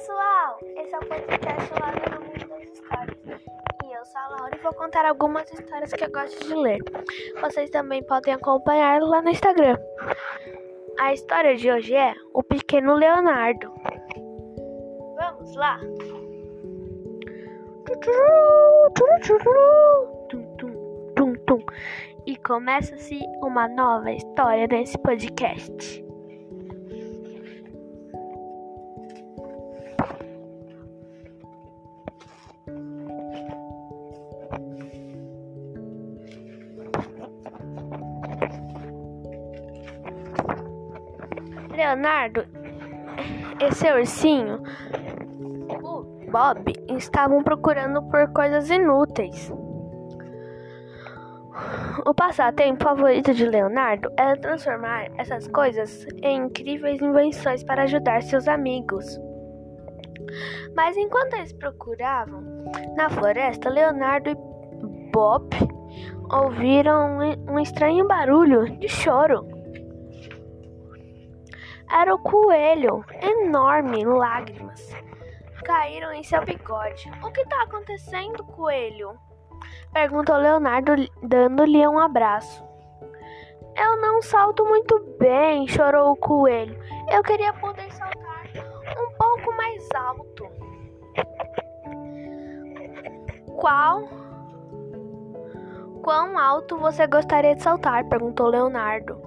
pessoal! Esse é o podcast lá do Mundo das Histórias. E eu sou a Laura e vou contar algumas histórias que eu gosto de ler. Vocês também podem acompanhar lá no Instagram. A história de hoje é O Pequeno Leonardo. Vamos lá! E começa-se uma nova história nesse podcast. Leonardo e seu ursinho, Bob, estavam procurando por coisas inúteis. O passatempo favorito de Leonardo era transformar essas coisas em incríveis invenções para ajudar seus amigos. Mas enquanto eles procuravam na floresta, Leonardo e Bob ouviram um estranho barulho de choro. Era o coelho, enorme, lágrimas caíram em seu bigode. O que está acontecendo, coelho? Perguntou Leonardo, dando-lhe um abraço. Eu não salto muito bem, chorou o coelho. Eu queria poder saltar um pouco mais alto. Qual? Quão alto você gostaria de saltar? perguntou Leonardo.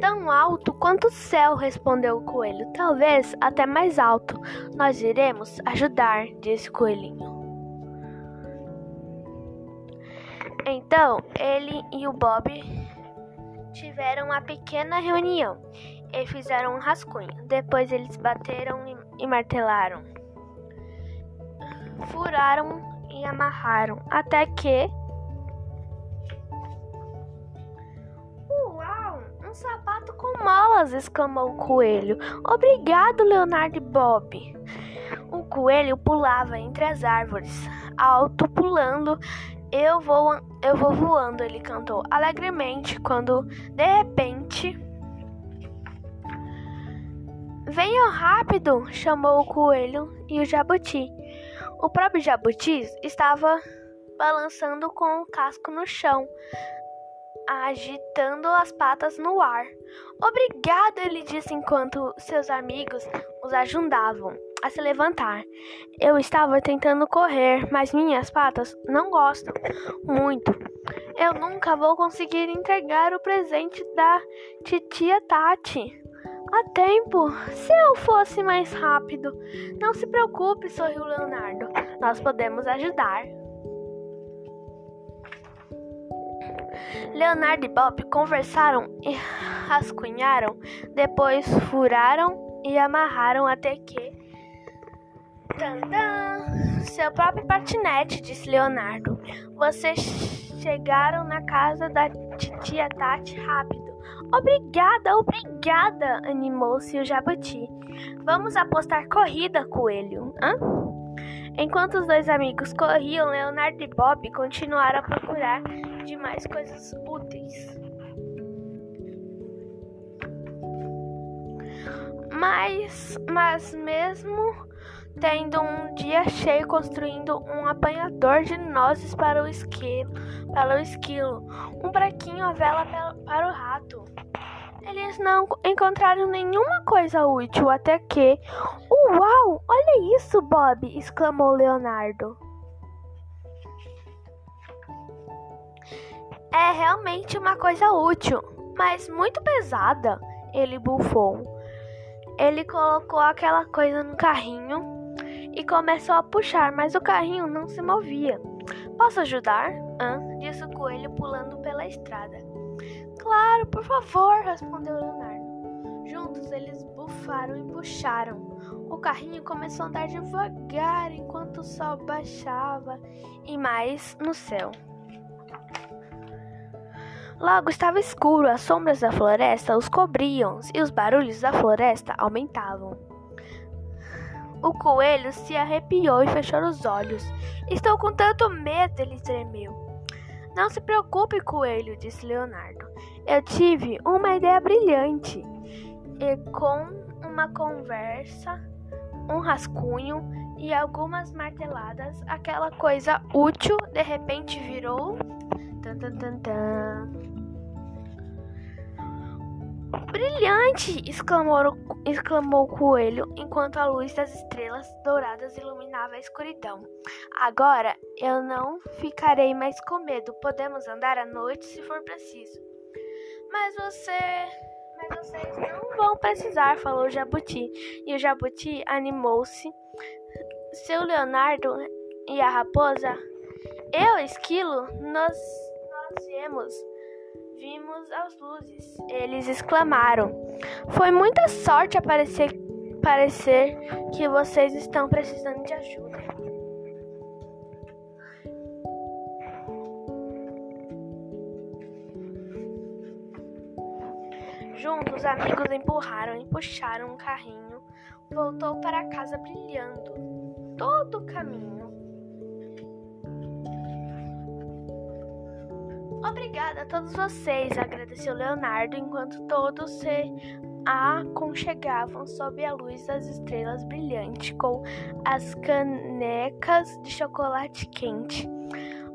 Tão alto quanto o céu, respondeu o coelho. Talvez até mais alto. Nós iremos ajudar, disse o coelhinho. Então ele e o Bob tiveram uma pequena reunião e fizeram um rascunho. Depois eles bateram e martelaram, furaram e amarraram até que sapato molas! exclamou o coelho. Obrigado, Leonardo e Bob. O coelho pulava entre as árvores, alto pulando. Eu vou, eu vou voando, ele cantou alegremente quando, de repente, Venham rápido! chamou o coelho e o jabuti. O próprio jabuti estava balançando com o casco no chão, agitando as patas no ar. Obrigado, ele disse enquanto seus amigos os ajudavam a se levantar. Eu estava tentando correr, mas minhas patas não gostam muito. Eu nunca vou conseguir entregar o presente da titia Tati. Há tempo, se eu fosse mais rápido. Não se preocupe, sorriu Leonardo. Nós podemos ajudar. Leonardo e Bob conversaram e rascunharam, depois furaram e amarraram até que. Tandã! Seu próprio patinete, disse Leonardo. Vocês chegaram na casa da titia Tati rápido. Obrigada, obrigada, animou-se o jabuti. Vamos apostar corrida, coelho. Hã? Enquanto os dois amigos corriam, Leonardo e Bob continuaram a procurar de mais coisas úteis. Mas, mas mesmo tendo um dia cheio construindo um apanhador de nozes para o esquilo, para o esquilo, um braquinho a vela para o rato. Eles não encontraram nenhuma coisa útil até que. Uau! Olha isso, Bob! exclamou Leonardo. É realmente uma coisa útil, mas muito pesada, ele bufou. Ele colocou aquela coisa no carrinho e começou a puxar, mas o carrinho não se movia. Posso ajudar? Hã? disse o coelho pulando pela estrada. Claro, por favor, respondeu Leonardo. Juntos eles bufaram e puxaram. O carrinho começou a andar devagar enquanto o sol baixava e mais no céu. Logo estava escuro, as sombras da floresta os cobriam e os barulhos da floresta aumentavam. O coelho se arrepiou e fechou os olhos. Estou com tanto medo, ele tremeu. Não se preocupe, coelho, disse Leonardo. Eu tive uma ideia brilhante. E com uma conversa um rascunho e algumas marteladas, aquela coisa útil de repente virou. Tan, tan, tan. Brilhante! exclamou, exclamou o coelho enquanto a luz das estrelas douradas iluminava a escuridão. Agora eu não ficarei mais com medo. Podemos andar à noite se for preciso. Mas você. Mas vocês não vão precisar, falou o jabuti. E o jabuti animou-se. Seu Leonardo e a raposa, eu, esquilo, nós, nós viemos vimos as luzes. Eles exclamaram. Foi muita sorte aparecer parecer que vocês estão precisando de ajuda. Juntos, os amigos empurraram e puxaram um carrinho. Voltou para casa brilhando todo o caminho. Obrigada a todos vocês, agradeceu Leonardo enquanto todos se aconchegavam sob a luz das estrelas brilhantes com as canecas de chocolate quente.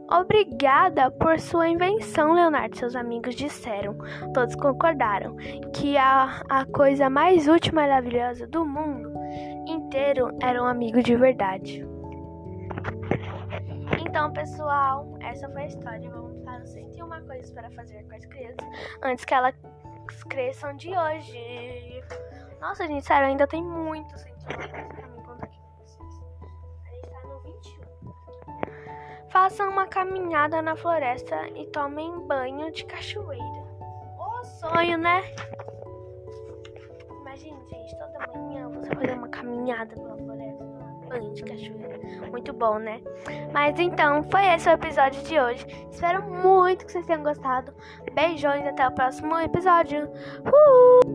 Obrigada por sua invenção, Leonardo, seus amigos disseram. Todos concordaram que a, a coisa mais útil e maravilhosa do mundo inteiro era um amigo de verdade. Então, pessoal, essa foi a história. Vamos para os 101 coisas para fazer com as crianças antes que elas cresçam de hoje. Nossa, gente, sério, ainda tem muito 101 coisas para mim contar aqui com vocês. A gente tá no 21. Façam uma caminhada na floresta e tomem banho de cachoeira. O sonho, né? Imagine, gente, toda manhã você fazer uma caminhada pela floresta, banho de cachoeira. Muito bom, né? Mas então, foi esse o episódio de hoje. Espero muito que vocês tenham gostado. Beijões, até o próximo episódio. Uh!